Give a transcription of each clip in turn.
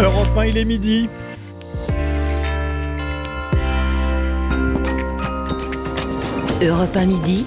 Europe 1, il est midi. Europe 1 midi.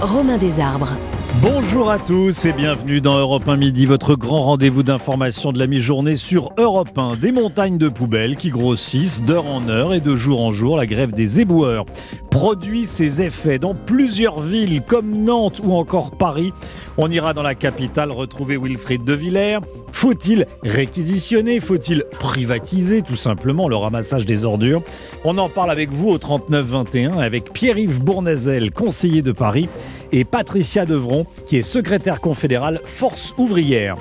Romain Desarbres. Bonjour à tous et bienvenue dans Europe 1 Midi, votre grand rendez-vous d'information de la mi-journée sur Europe 1. Des montagnes de poubelles qui grossissent d'heure en heure et de jour en jour. La grève des éboueurs produit ses effets dans plusieurs villes comme Nantes ou encore Paris. On ira dans la capitale retrouver Wilfried de Villers. Faut-il réquisitionner? Faut-il privatiser tout simplement le ramassage des ordures? On en parle avec vous au 3921 avec Pierre-Yves Bournazel, conseiller de Paris, et Patricia Devron, qui est secrétaire confédérale Force ouvrière.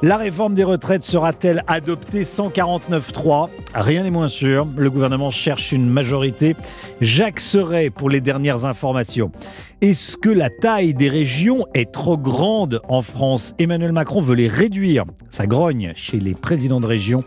La réforme des retraites sera-t-elle adoptée 149.3 Rien n'est moins sûr. Le gouvernement cherche une majorité. Jacques Serret pour les dernières informations. Est-ce que la taille des régions est trop grande en France? Emmanuel Macron veut les réduire. Ça grogne chez les présidents de région,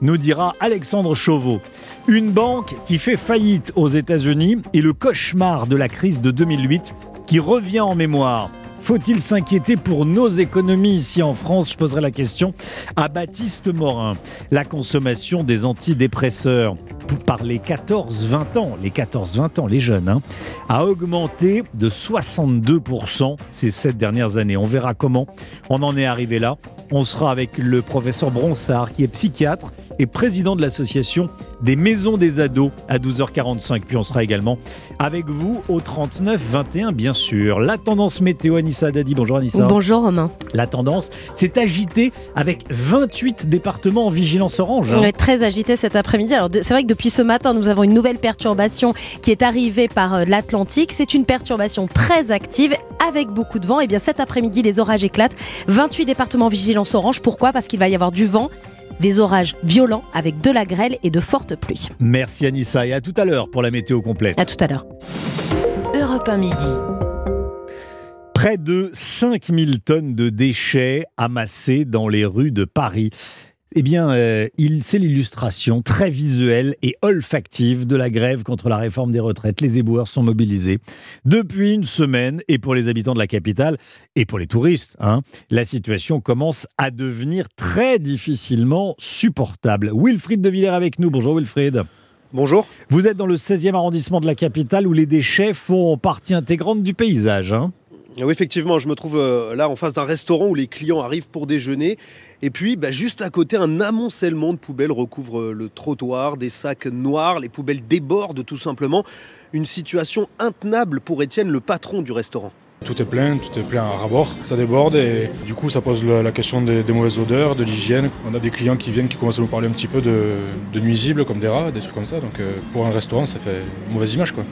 nous dira Alexandre Chauveau. Une banque qui fait faillite aux États-Unis et le cauchemar de la crise de 2008 qui revient en mémoire. Faut-il s'inquiéter pour nos économies ici en France? Je poserai la question à Baptiste Morin. La consommation des antidépresseurs par les 14-20 ans, les 14-20 ans, les jeunes, hein, a augmenté de 62% ces sept dernières années. On verra comment on en est arrivé là. On sera avec le professeur Bronsard qui est psychiatre et président de l'association des maisons des ados à 12h45. Puis on sera également avec vous au 39 21 bien sûr. La tendance météo Anissa Dadi. Bonjour Anissa. Bonjour Romain. La tendance s'est agitée avec 28 départements en vigilance orange. Hein. très agité cet après-midi. Alors c'est vrai que depuis ce matin, nous avons une nouvelle perturbation qui est arrivée par euh, l'Atlantique. C'est une perturbation très active avec beaucoup de vent. Et bien cet après-midi, les orages éclatent. 28 départements en vigilance orange. Pourquoi? Parce qu'il va y avoir du vent des orages violents avec de la grêle et de fortes pluies. Merci Anissa et à tout à l'heure pour la météo complète. À tout à l'heure. Europe 1 midi. Près de 5000 tonnes de déchets amassés dans les rues de Paris. Eh bien, euh, c'est l'illustration très visuelle et olfactive de la grève contre la réforme des retraites. Les éboueurs sont mobilisés depuis une semaine et pour les habitants de la capitale et pour les touristes, hein, la situation commence à devenir très difficilement supportable. Wilfried de Villers avec nous. Bonjour Wilfried. Bonjour. Vous êtes dans le 16e arrondissement de la capitale où les déchets font partie intégrante du paysage. Hein. Oui, effectivement, je me trouve euh, là en face d'un restaurant où les clients arrivent pour déjeuner. Et puis, bah, juste à côté, un amoncellement de poubelles recouvre euh, le trottoir, des sacs noirs, les poubelles débordent tout simplement. Une situation intenable pour Étienne, le patron du restaurant. Tout est plein, tout est plein à rabord, ça déborde et du coup ça pose la, question des, mauvaises odeurs, de l'hygiène. On a des clients qui viennent qui commencent à nous parler un petit peu de, nuisibles comme des rats, des trucs comme ça. Donc euh, pour un restaurant ça fait une mauvaise image quoi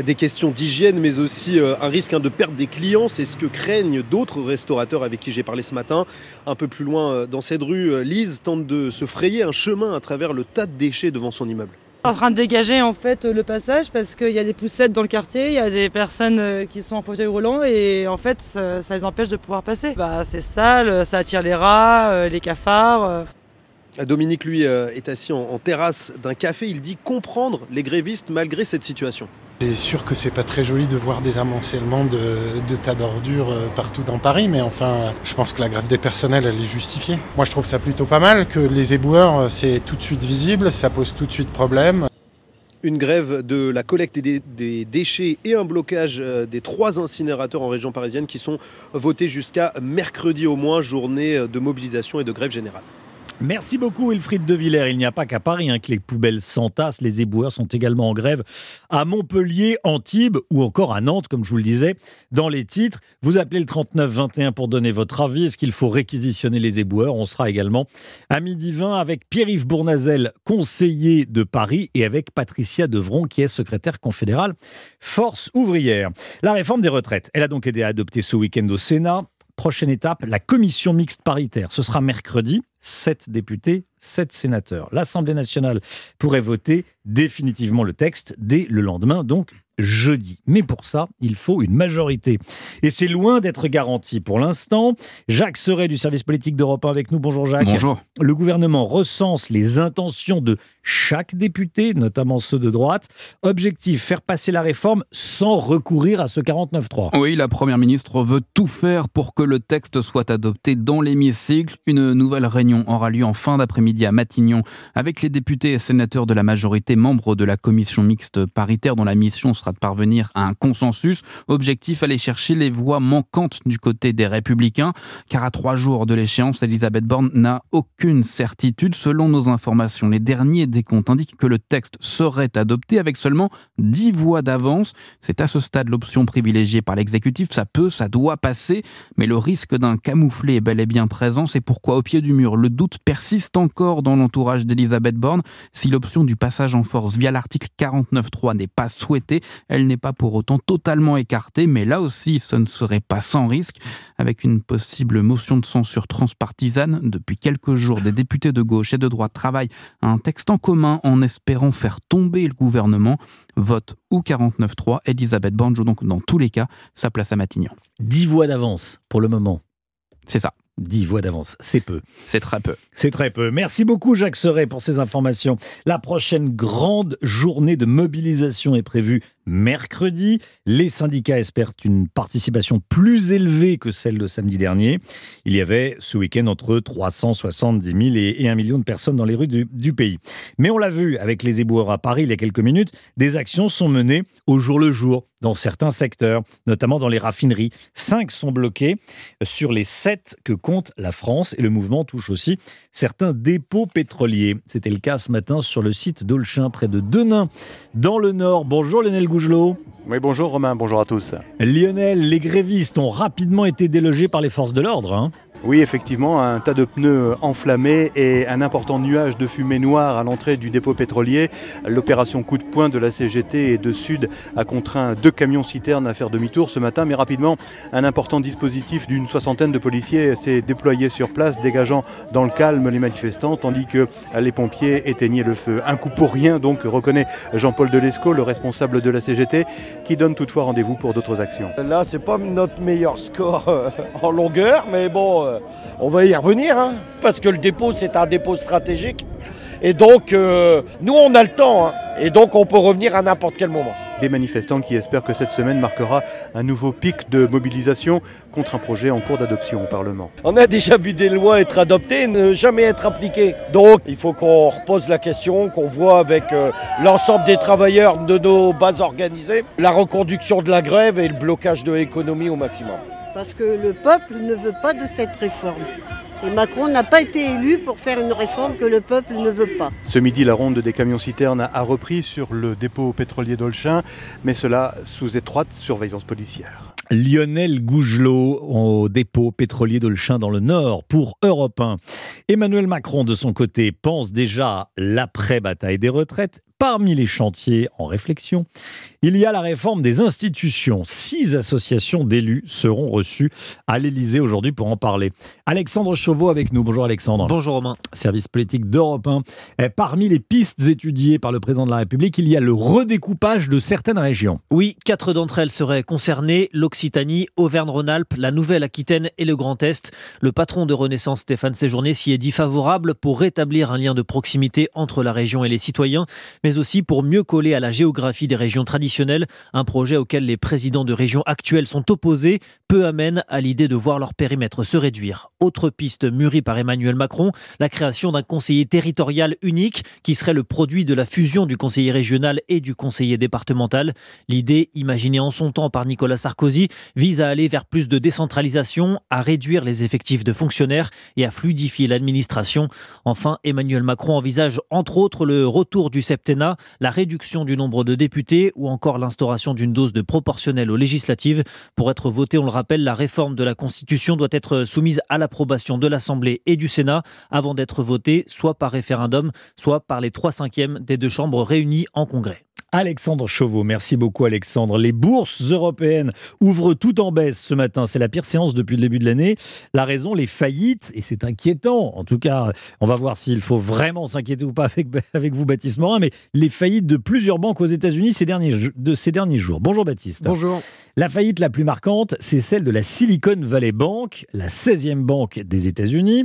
des questions d'hygiène, mais aussi euh, un risque hein, de perdre des clients. C'est ce que craignent d'autres restaurateurs avec qui j'ai parlé ce matin. Un peu plus loin euh, dans cette rue, euh, Lise tente de se frayer un chemin à travers le tas de déchets devant son immeuble. En train de dégager en fait le passage parce qu'il y a des poussettes dans le quartier, il y a des personnes qui sont en fauteuil roulant et en fait ça, les empêche de pouvoir passer. Bah, c'est sale, ça attire les rats, les cafards. Dominique, lui, est assis en terrasse d'un café. Il dit comprendre les grévistes malgré cette situation. C'est sûr que c'est pas très joli de voir des amoncellements de, tas d'ordures euh, partout dans Paris, mais enfin, je pense que la grève des personnels, elle est justifiée. Moi, je trouve ça plutôt pas mal que les éboueurs, euh, c'est tout de suite visible, ça pose tout de suite problème. Une grève de la collecte des, déchets et un blocage euh, des trois incinérateurs en région parisienne qui sont votés jusqu'à mercredi au moins, journée de mobilisation et de grève générale. Merci beaucoup Wilfried de Villers. Il n'y a pas qu'à Paris hein, que les poubelles s'entassent. Les éboueurs sont également en grève à Montpellier, Antibes ou encore à Nantes, comme je vous le disais dans les titres. Vous appelez le 3921 pour donner votre avis. Est-ce qu'il faut réquisitionner les éboueurs? On sera également à midi 20 avec Pierre-Yves Bournazel, conseiller de Paris, et avec Patricia Devron, qui est secrétaire confédérale Force ouvrière. La réforme des retraites, elle a donc aidé à adopter ce week-end au Sénat. Prochaine étape, la commission mixte paritaire. Ce sera mercredi. 7 députés, 7 sénateurs. L'Assemblée nationale pourrait voter définitivement le texte dès le lendemain, donc jeudi. Mais pour ça, il faut une majorité. Et c'est loin d'être garanti pour l'instant. Jacques Serret du service politique d'Europe 1 avec nous. Bonjour Jacques. Bonjour. Le gouvernement recense les intentions de chaque député, notamment ceux de droite. Objectif, faire passer la réforme sans recourir à ce 49-3. Oui, la Première ministre veut tout faire pour que le texte soit adopté dans l'hémicycle. Une nouvelle réunion aura lieu en fin d'après-midi à Matignon avec les députés et sénateurs de la majorité membres de la commission mixte paritaire dont la mission sera de parvenir à un consensus. Objectif aller chercher les voix manquantes du côté des républicains car à trois jours de l'échéance, Elisabeth Borne n'a aucune certitude. Selon nos informations, les derniers décomptes indiquent que le texte serait adopté avec seulement 10 voix d'avance. C'est à ce stade l'option privilégiée par l'exécutif. Ça peut, ça doit passer, mais le risque d'un camouflet est bel et bien présent. C'est pourquoi au pied du mur, le doute persiste encore dans l'entourage d'Elisabeth Borne. Si l'option du passage en force via l'article 49.3 n'est pas souhaitée, elle n'est pas pour autant totalement écartée, mais là aussi, ce ne serait pas sans risque. Avec une possible motion de censure transpartisane, depuis quelques jours, des députés de gauche et de droite travaillent à un texte en commun en espérant faire tomber le gouvernement. Vote ou 49.3, Elisabeth Borne joue donc dans tous les cas sa place à Matignon. 10 voix d'avance pour le moment. C'est ça. 10 voix d'avance, c'est peu. C'est très peu. C'est très peu. Merci beaucoup Jacques Serret pour ces informations. La prochaine grande journée de mobilisation est prévue mercredi. Les syndicats espèrent une participation plus élevée que celle de samedi dernier. Il y avait ce week-end entre 370 000 et 1 million de personnes dans les rues du, pays. Mais on l'a vu avec les éboueurs à Paris il y a quelques minutes, des actions sont menées au jour le jour dans certains secteurs, notamment dans les raffineries. Cinq sont bloqués sur les sept que compte la France et le mouvement touche aussi certains dépôts pétroliers. C'était le cas ce matin sur le site d'Olchin, près de Denain, dans le Nord. Bonjour Lionel Gougelot. Oui, bonjour Romain, bonjour à tous. Lionel, les grévistes ont rapidement été délogés par les forces de l'ordre. Hein. Oui, effectivement, un tas de pneus enflammés et un important nuage de fumée noire à l'entrée du dépôt pétrolier. L'opération coup de poing de la CGT de Sud a contraint deux camions citernes à faire demi-tour ce matin, mais rapidement, un important dispositif d'une soixantaine de policiers s'est déployé sur place, dégageant dans le calme les manifestants, tandis que les pompiers éteignaient le feu. Un coup pour rien, donc, reconnaît Jean-Paul Delesco, le responsable de la CGT, qui donne toutefois rendez-vous pour d'autres actions. Là, c'est pas notre meilleur score euh, en longueur, mais bon, euh, on va y revenir, hein, parce que le dépôt, c'est un dépôt stratégique. Et donc, euh, nous, on a le temps, hein, et donc on peut revenir à n'importe quel moment. Des manifestants qui espèrent que cette semaine marquera un nouveau pic de mobilisation contre un projet en cours d'adoption au Parlement. On a déjà vu des lois être adoptées, ne jamais être appliquées. Donc, il faut qu'on repose la question, qu'on voit avec euh, l'ensemble des travailleurs de nos bases organisées la reconduction de la grève et le blocage de l'économie au maximum. Parce que le peuple ne veut pas de cette réforme. Et Macron n'a pas été élu pour faire une réforme que le peuple ne veut pas. Ce midi, la ronde des camions citernes a repris sur le dépôt pétrolier d'Olchin, mais cela sous étroite surveillance policière. Lionel Gougelot au dépôt pétrolier d'Olchin dans le Nord pour Europe 1. Emmanuel Macron, de son côté, pense déjà l'après-bataille des retraites. Parmi les chantiers en réflexion, il y a la réforme des institutions. Six associations d'élus seront reçues à l'Elysée aujourd'hui pour en parler. Alexandre Chauveau avec nous. Bonjour Alexandre. Bonjour Romain. Service politique d'Europe 1. Eh, Parmi les pistes étudiées par le président de la République, il y a le redécoupage de certaines régions. Oui, quatre d'entre elles seraient concernées l'Occitanie, Auvergne-Rhône-Alpes, la Nouvelle-Aquitaine et le Grand Est. Le patron de Renaissance, Stéphane Séjourné, s'y est dit favorable pour rétablir un lien de proximité entre la région et les citoyens, mais aussi pour mieux coller à la géographie des régions traditionnelles, un projet auquel les présidents de régions actuelles sont opposés, peu amène à l'idée de voir leur périmètre se réduire. Autre piste mûrie par Emmanuel Macron, la création d'un conseiller territorial unique qui serait le produit de la fusion du conseiller régional et du conseiller départemental. L'idée, imaginée en son temps par Nicolas Sarkozy, vise à aller vers plus de décentralisation, à réduire les effectifs de fonctionnaires et à fluidifier l'administration. Enfin, Emmanuel Macron envisage entre autres le retour du septennat, la réduction du nombre de députés ou encore l'instauration d'une dose de proportionnelle aux législatives. Pour être votée, on le rappelle, la réforme de la Constitution doit être soumise à l'approbation de l'Assemblée et du Sénat avant d'être votée soit par référendum, soit par les trois cinquièmes des deux chambres réunies en congrès. Alexandre Chauveau, merci beaucoup Alexandre. Les bourses européennes ouvrent tout en baisse ce matin. C'est la pire séance depuis le début de l'année. La raison, les faillites, et c'est inquiétant. En tout cas, on va voir s'il faut vraiment s'inquiéter ou pas avec, avec vous, Baptiste Morin, mais les faillites de plusieurs banques aux États-Unis ces derniers, de ces derniers jours. Bonjour Baptiste. Bonjour. La faillite la plus marquante, c'est celle de la Silicon Valley Bank, la 16e banque des États-Unis.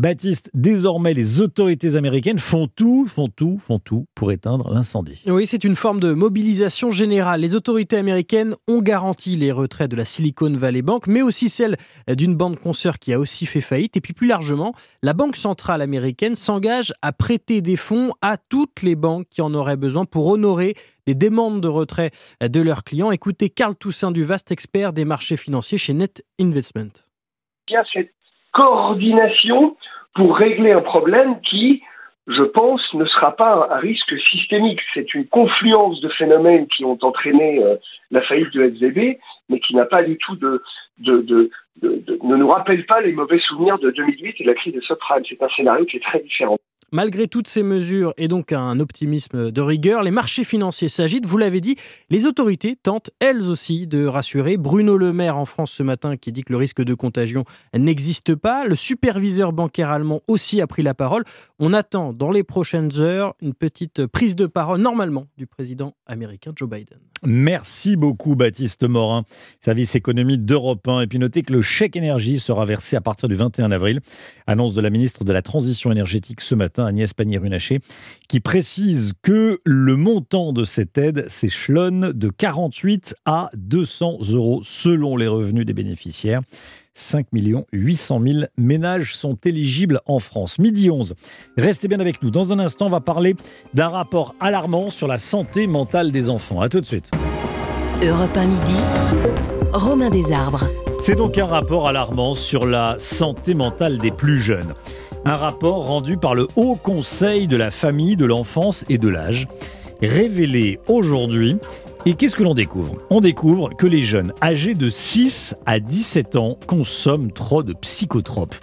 Baptiste, désormais, les autorités américaines font tout, font tout, font tout pour éteindre l'incendie. Oui, c'est une forme de mobilisation générale. Les autorités américaines ont garanti les retraits de la Silicon Valley Bank, mais aussi celle d'une banque consoeur qui a aussi fait faillite. Et puis plus largement, la Banque centrale américaine s'engage à prêter des fonds à toutes les banques qui en auraient besoin pour honorer les demandes de retrait de leurs clients. Écoutez Carl Toussaint du vaste expert des marchés financiers chez Net Investment. Il y a cette coordination pour régler un problème qui, je pense, ne sera pas un risque systémique. C'est une confluence de phénomènes qui ont entraîné euh, la faillite de SVB, mais qui n'a pas du tout de, ne nous rappelle pas les mauvais souvenirs de 2008 et de la crise de subprime. C'est un scénario qui est très différent. Malgré toutes ces mesures et donc un optimisme de rigueur, les marchés financiers s'agitent. Vous l'avez dit, les autorités tentent elles aussi de rassurer. Bruno Le Maire en France ce matin qui dit que le risque de contagion n'existe pas. Le superviseur bancaire allemand aussi a pris la parole. On attend dans les prochaines heures une petite prise de parole normalement du président américain Joe Biden. Merci beaucoup Baptiste Morin, service économie d'Europe 1. Et puis notez que le chèque énergie sera versé à partir du 21 avril. Annonce de la ministre de la Transition énergétique ce matin, Agnès Pannier-Runacher, qui précise que le montant de cette aide s'échelonne de 48 à 200 euros selon les revenus des bénéficiaires. 5 800 000 ménages sont éligibles en France. Midi 11. Restez bien avec nous. Dans un instant, on va parler d'un rapport alarmant sur la santé mentale des enfants. A tout de suite. Europe 1 midi. Romain Desarbres. C'est donc un rapport alarmant sur la santé mentale des plus jeunes. Un rapport rendu par le Haut Conseil de la famille, de l'enfance et de l'âge, révélé aujourd'hui et qu'est-ce que l'on découvre? On découvre que les jeunes âgés de 6 à 17 ans consomment trop de psychotropes.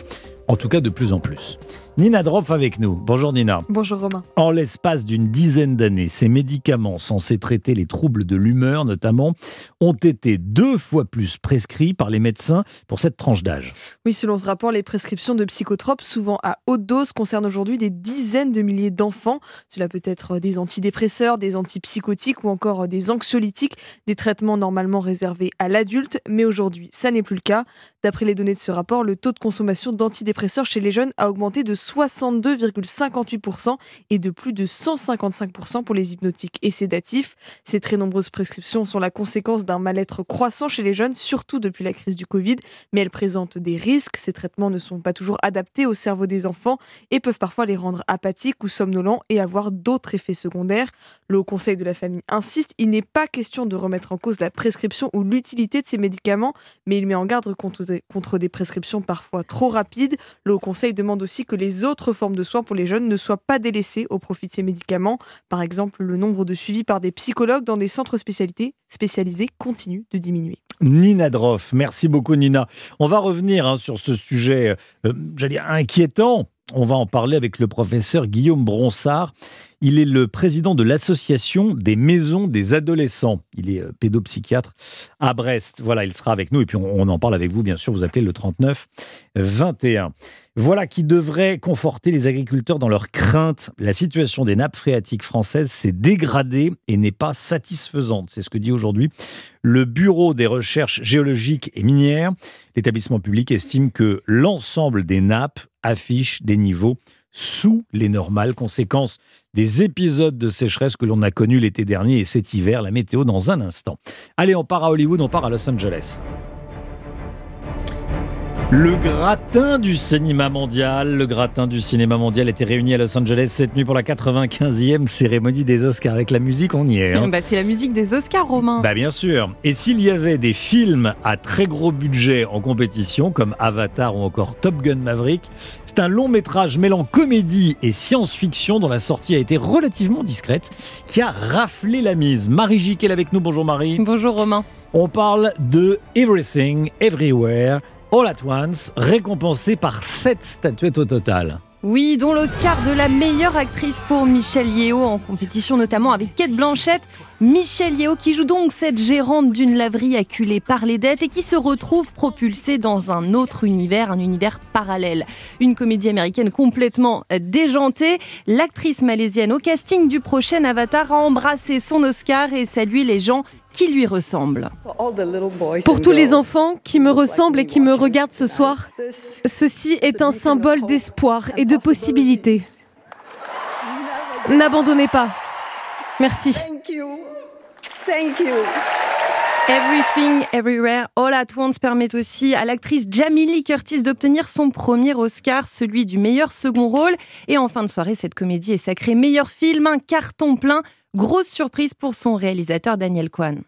En tout cas, de plus en plus. Nina Droff avec nous. Bonjour Nina. Bonjour Romain. En l'espace d'une dizaine d'années, ces médicaments censés traiter les troubles de l'humeur notamment ont été deux fois plus prescrits par les médecins pour cette tranche d'âge. Oui, selon ce rapport, les prescriptions de psychotropes, souvent à haute dose, concernent aujourd'hui des dizaines de milliers d'enfants. Cela peut être des antidépresseurs, des antipsychotiques ou encore des anxiolytiques, des traitements normalement réservés à l'adulte, mais aujourd'hui, ça n'est plus le cas. D'après les données de ce rapport, le taux de consommation d'antidépresseurs chez les jeunes a augmenté de 62,58% et de plus de 155% pour les hypnotiques et sédatifs. Ces très nombreuses prescriptions sont la conséquence d'un mal-être croissant chez les jeunes, surtout depuis la crise du Covid, mais elles présentent des risques. Ces traitements ne sont pas toujours adaptés au cerveau des enfants et peuvent parfois les rendre apathiques ou somnolents et avoir d'autres effets secondaires. Le Haut Conseil de la famille insiste, il n'est pas question de remettre en cause la prescription ou l'utilité de ces médicaments, mais il met en garde contre des, prescriptions parfois trop rapides. Le Haut Conseil demande aussi que les autres formes de soins pour les jeunes ne soient pas délaissées au profit de ces médicaments. Par exemple, le nombre de suivis par des psychologues dans des centres spécialisés continue de diminuer. Nina Droff, merci beaucoup Nina. On va revenir hein, sur ce sujet, euh, j'allais dire inquiétant. On va en parler avec le professeur Guillaume Bronsard. Il est le président de l'association des maisons des adolescents. Il est euh, pédopsychiatre à Brest. Voilà, il sera avec nous et puis on, en parle avec vous, bien sûr. Vous appelez le 39 21. Voilà qui devrait conforter les agriculteurs dans leurs craintes. La situation des nappes phréatiques françaises s'est dégradée et n'est pas satisfaisante. C'est ce que dit aujourd'hui le Bureau des recherches géologiques et minières. L'établissement public estime que l'ensemble des nappes affiche des niveaux sous les normales, conséquences des épisodes de sécheresse que l'on a connus l'été dernier et cet hiver. La météo dans un instant. Allez, on part à Hollywood, on part à Los Angeles. Le gratin du cinéma mondial, le gratin du cinéma mondial était réuni à Los Angeles cette nuit pour la 95e cérémonie des Oscars. Avec la musique, on y est. Hein. Bah, c'est la musique des Oscars, Romain. Bah bien sûr. Et s'il y avait des films à très gros budget en compétition, comme Avatar ou encore Top Gun Maverick, c'est un long métrage mêlant comédie et science-fiction dont la sortie a été relativement discrète, qui a raflé la mise. Marie Jiquel avec nous. Bonjour Marie. Bonjour Romain. On parle de Everything, Everywhere All at Once, récompensé par 7 statuettes au total. Oui, dont l'Oscar de la meilleure actrice pour Michelle Yeo en compétition notamment avec Kate Blanchett. Michelle Yeo qui joue donc cette gérante d'une laverie acculée par les dettes et qui se retrouve propulsée dans un autre univers, un univers parallèle. Une comédie américaine complètement déjantée. L'actrice malaisienne au casting du prochain Avatar a embrassé son Oscar et salué les gens qui lui ressemble. Pour tous les enfants qui me ressemblent et qui me regardent ce soir, ceci est un symbole d'espoir et de possibilité. N'abandonnez pas. Merci. Thank you. Thank you. Everything, Everywhere, All at Once permet aussi à l'actrice Jamie Lee Curtis d'obtenir son premier Oscar, celui du meilleur second rôle. Et en fin de soirée, cette comédie est sacrée meilleur film, un carton plein. Grosse surprise pour son réalisateur Daniel Kwan.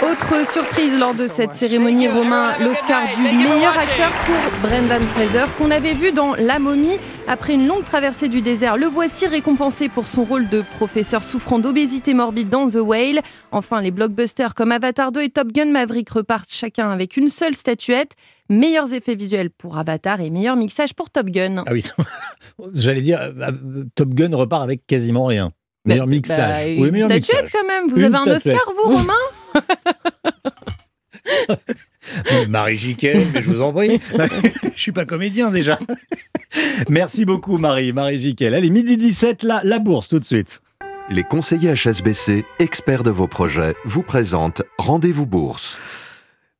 Autre surprise lors de cette cérémonie, Romain, l'Oscar du meilleur acteur pour Brendan Fraser, qu'on avait vu dans La momie. Après une longue traversée du désert, le voici récompensé pour son rôle de professeur souffrant d'obésité morbide dans The Whale. Enfin, les blockbusters comme Avatar 2 et Top Gun Maverick repartent chacun avec une seule statuette. Meilleurs effets visuels pour Avatar et meilleur mixage pour Top Gun. Ah oui, j'allais dire, euh, Top Gun repart avec quasiment rien. Meilleur Bah, mixage. bah, oui, une meilleur statuette mixage. quand même. Vous Une avez un statuette. Oscar, vous, Romain? Marie Jiquel, mais je vous en prie. je suis pas comédien déjà. Merci beaucoup Marie, Marie Jiquel. Allez, midi 17, la, la bourse tout de suite. Les conseillers HSBC, experts de vos projets, vous présentent Rendez-vous Bourse.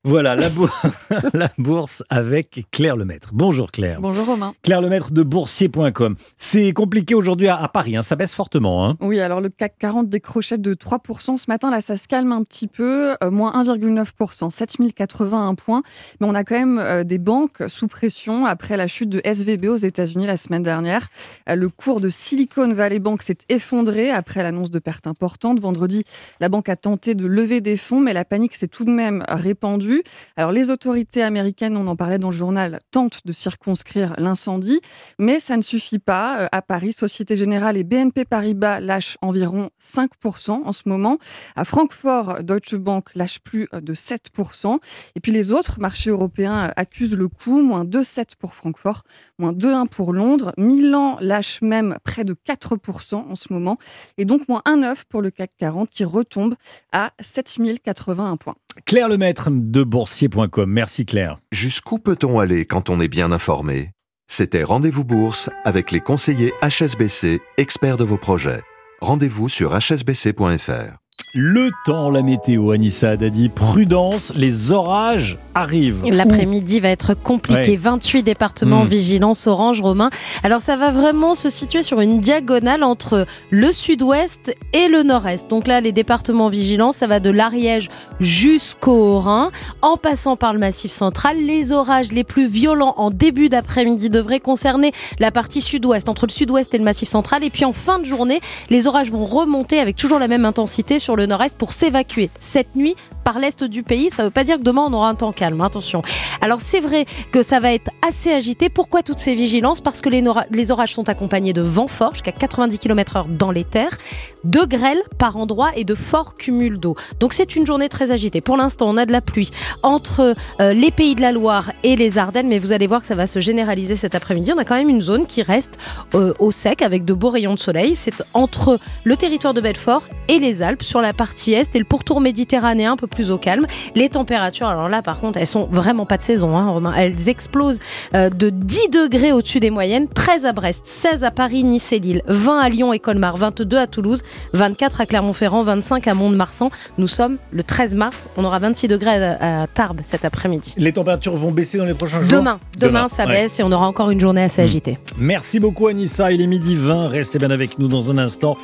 Voilà, la, bour- la bourse avec Claire Lemaître. Bonjour Claire. Bonjour Romain. Claire Lemaître de boursier.com. C'est compliqué aujourd'hui à, à Paris, hein, ça baisse fortement. hein. Oui, alors le CAC 40 décrochait de 3%. Ce matin, là, ça se calme un petit peu, euh, moins 1,9%, 7081 points. Mais on a quand même euh, des banques sous pression après la chute de SVB aux États-Unis la semaine dernière. Euh, le cours de Silicon Valley Bank s'est effondré après l'annonce de pertes importantes. Vendredi, la banque a tenté de lever des fonds, mais la panique s'est tout de même répandue. Alors, les autorités américaines, on en parlait dans le journal, tentent de circonscrire l'incendie, mais ça ne suffit pas. Euh, À Paris, Société Générale et BNP Paribas lâchent environ 5% en ce moment. À Francfort, Deutsche Bank lâche plus euh, de 7%. Et puis les autres marchés européens euh, accusent le coup, moins 2,7 pour Francfort, moins 2,1% pour Londres. Milan lâche même près de 4% en ce moment. Et donc moins 1,9 pour le CAC 40 qui retombe à 7081 points. Claire Lemaître de boursier.com. Merci Claire. Jusqu'où peut-on aller quand on est bien informé? C'était Rendez-vous Bourse avec les conseillers HSBC, experts de vos projets. Rendez-vous sur hsbc.fr. Le temps, la météo, Anissa Dadi, prudence, les orages arrivent. L'après-midi va être compliqué. Ouais. 28 départements en Mm. vigilance orange, Romain. Alors ça va vraiment se situer sur une diagonale entre le sud-ouest et le nord-est. Donc là, les départements en vigilance, ça va de l'Ariège jusqu'au Rhin, en passant par le massif central. Les orages les plus violents en début d'après-midi devraient concerner la partie sud-ouest, entre le sud-ouest et le massif central. Et puis en fin de journée, les orages vont remonter avec toujours la même intensité sur le nord-est pour s'évacuer. Cette nuit par l'est du pays. Ça ne veut pas dire que demain on aura un temps calme, hein, attention. Alors c'est vrai que ça va être assez agité. Pourquoi toutes ces vigilances? Parce que les, orages sont accompagnés de vents forts jusqu'à 90 km/h dans les terres, de grêles par endroits et de forts cumuls d'eau. Donc c'est une journée très agitée. Pour l'instant, on a de la pluie entre euh, les pays de la Loire et les Ardennes, mais vous allez voir que ça va se généraliser cet après-midi. On a quand même une zone qui reste euh, au sec avec de beaux rayons de soleil. C'est entre le territoire de Belfort et les Alpes sur la partie est et le pourtour méditerranéen un peu plus au calme. Les températures, alors là par contre, elles sont vraiment pas de saison, hein, Romain. Elles explosent euh, de 10 degrés au-dessus des moyennes, 13 à Brest, 16 à Paris, Nice et Lille, 20 à Lyon et Colmar, 22 à Toulouse, 24 à Clermont-Ferrand, 25 à Mont-de-Marsan. Nous sommes le 13 mars, on aura 26 degrés à, à Tarbes cet après-midi. Les températures vont baisser dans les prochains jours Demain, demain, ça ouais. baisse et on aura encore une journée assez agitée. Merci beaucoup Anissa, il est midi 20, restez bien avec nous dans un instant.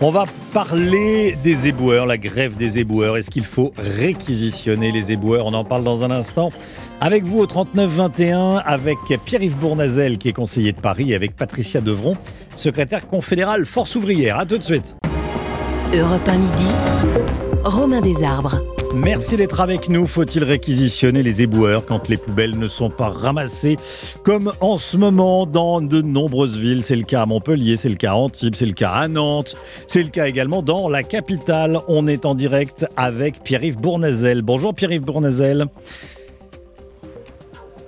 On va parler des éboueurs, la grève des éboueurs. Est-ce qu'il faut réquisitionner les éboueurs On en parle dans un instant. Avec vous au 39-21, avec Pierre-Yves Bournazel qui est conseiller de Paris et avec Patricia Devron, secrétaire confédérale Force ouvrière. A tout de suite. Europe 1 midi. Romain Desarbres. Merci d'être avec nous. Faut-il réquisitionner les éboueurs quand les poubelles ne sont pas ramassées Comme en ce moment dans de nombreuses villes? C'est le cas à Montpellier, c'est le cas à Antibes, c'est le cas à Nantes, c'est le cas également dans la capitale. On est en direct avec Pierre-Yves Bournazel. Bonjour Pierre-Yves Bournazel.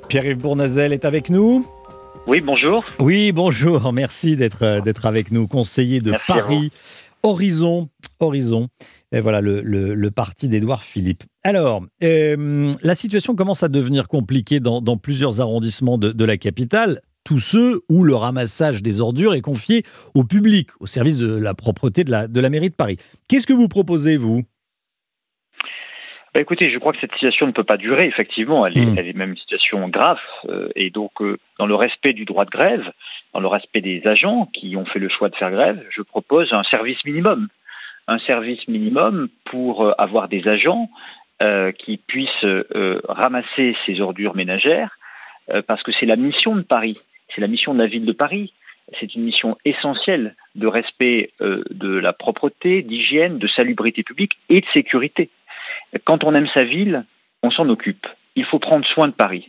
Pierre-Yves Bournazel est avec nous? Oui, bonjour. Oui, bonjour. Merci d'être avec nous, conseiller de Merci Paris. Horizon, Horizon. Et voilà le, le- le parti d'Édouard Philippe. Alors, euh, la situation commence à devenir compliquée dans, dans plusieurs arrondissements de, de la capitale. Tous ceux où le ramassage des ordures est confié au public, au service de la propreté de la, de la mairie de Paris. Qu'est-ce que vous proposez, vous? Bah, écoutez, je crois que cette situation ne peut pas durer, effectivement. Elle est, Mm. elle est même une situation grave. euh, et donc, euh, dans le respect du droit de grève, dans le respect des agents qui ont fait le choix de faire grève, je propose un service minimum. Un service minimum pour euh, avoir des agents euh, qui puissent euh, ramasser ces ordures ménagères, parce que c'est la mission de Paris, c'est la mission de la ville de Paris. C'est une mission essentielle de respect de la propreté, d'hygiène, de salubrité publique et de sécurité. Quand on aime sa ville, on s'en occupe. Il faut prendre soin de Paris.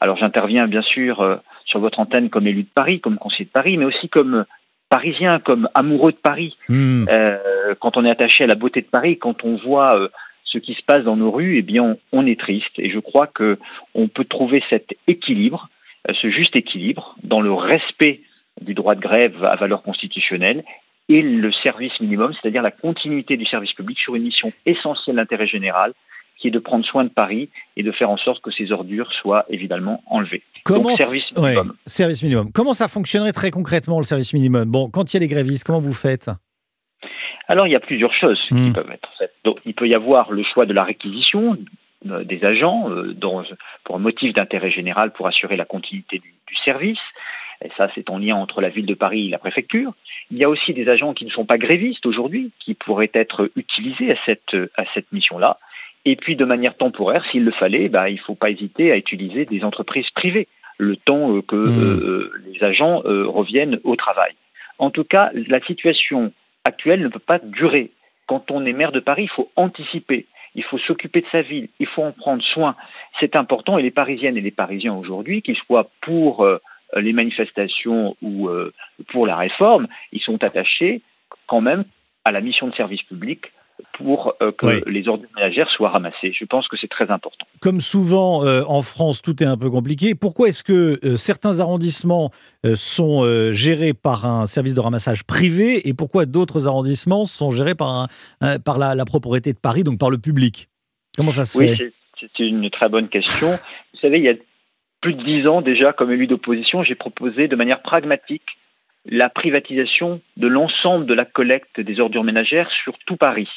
Alors j'interviens bien sûr sur votre antenne comme élu de Paris, comme conseiller de Paris, mais aussi comme parisien, comme amoureux de Paris. Hmm. Euh, quand on est attaché à la beauté de Paris, quand on voit euh, ce qui se passe dans nos rues, eh bien, on, est triste. Et je crois que on peut trouver cet équilibre, euh, ce juste équilibre, dans le respect du droit de grève à valeur constitutionnelle et le service minimum, c'est-à-dire la continuité du service public sur une mission essentielle d'intérêt général, qui est de prendre soin de Paris et de faire en sorte que ces ordures soient évidemment enlevées. Comment service minimum. service minimum. Comment ça fonctionnerait très concrètement le service minimum? Bon, quand il y a des grévistes, comment vous faites? Alors il y a plusieurs choses qui hmm. peuvent être faites. Donc il peut y avoir le choix de la réquisition euh, des agents euh, pour un motif d'intérêt général pour assurer la continuité du, du service. Et ça, c'est en lien entre la ville de Paris et la préfecture. Il y a aussi des agents qui ne sont pas grévistes aujourd'hui, qui pourraient être utilisés à cette, à cette mission-là. Et puis, de manière temporaire, s'il le fallait, bah, il ne faut pas hésiter à utiliser des entreprises privées le temps euh, que mmh. euh, les agents euh, reviennent au travail. En tout cas, la situation actuelle ne peut pas durer. Quand on est maire de Paris, il faut anticiper, il faut s'occuper de sa ville, il faut en prendre soin. C'est important et les Parisiennes et les Parisiens aujourd'hui, qu'ils soient pour les manifestations ou pour la réforme, ils sont attachés quand même à la mission de service public pour euh, que les ordures ménagères soient ramassées. Je pense que c'est très important. Comme souvent euh, en France, tout est un peu compliqué. Pourquoi est-ce que euh, certains arrondissements sont gérés par un service de ramassage privé et pourquoi d'autres arrondissements sont gérés par, un, par la, propriété de Paris, donc par le public? Comment ça se fait? c'est une très bonne question. Vous savez, il y a plus de dix ans déjà, comme élu d'opposition, j'ai proposé de manière pragmatique la privatisation de l'ensemble de la collecte des ordures ménagères sur tout Paris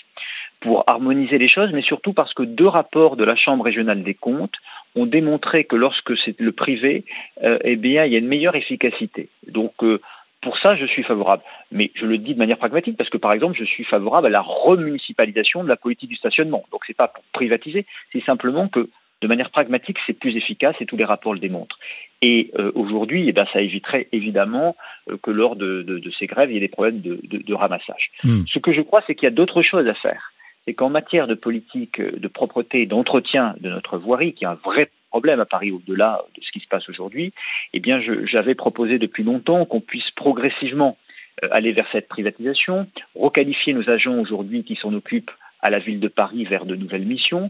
pour harmoniser les choses, mais surtout parce que deux rapports de la Chambre régionale des comptes ont démontré que lorsque c'est le privé, euh, eh bien, il y a une meilleure efficacité. Donc, euh, pour ça, je suis favorable. Mais je le dis de manière pragmatique parce que, par exemple, je suis favorable à la remunicipalisation de la politique du stationnement. Donc, c'est pas pour privatiser, c'est simplement que de manière pragmatique, c'est plus efficace et tous les rapports le démontrent. Et euh, aujourd'hui, eh ben, ça éviterait évidemment euh, que lors de, ces grèves, il y ait des problèmes de, ramassage. Hmm. Ce que je crois, c'est qu'il y a d'autres choses à faire. C'est qu'en matière de politique de propreté, d'entretien de notre voirie, qui est un vrai problème à Paris au-delà de ce qui se passe aujourd'hui, eh j'avais proposé depuis longtemps qu'on puisse progressivement euh, aller vers cette privatisation, requalifier nos agents aujourd'hui qui s'en occupent à la ville de Paris vers de nouvelles missions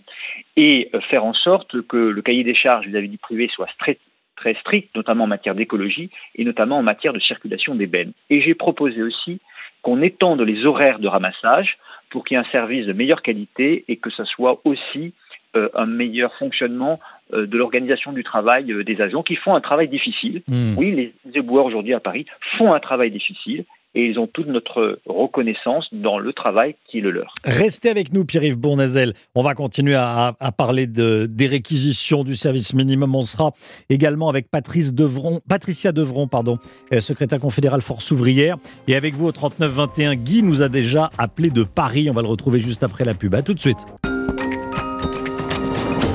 et euh, faire en sorte que le cahier des charges vis-à-vis du privé soit très, très strict, notamment en matière d'écologie et notamment en matière de circulation des bennes. Et j'ai proposé aussi qu'on étende les horaires de ramassage pour qu'il y ait un service de meilleure qualité et que ce soit aussi euh, un meilleur fonctionnement euh, de l'organisation du travail des agents qui font un travail difficile. Mmh. Oui, les éboueurs aujourd'hui à Paris font un travail difficile et ils ont toute notre reconnaissance dans le travail qui est le leur. Restez avec nous, Pierre-Yves Bournazel. On va continuer à, parler de, des réquisitions du service minimum. On sera également avec Patrice Devron, Patricia Devron, pardon, euh, secrétaire confédérale Force ouvrière. Et avec vous au 3921, Guy nous a déjà appelé de Paris. On va le retrouver juste après la pub. A tout de suite.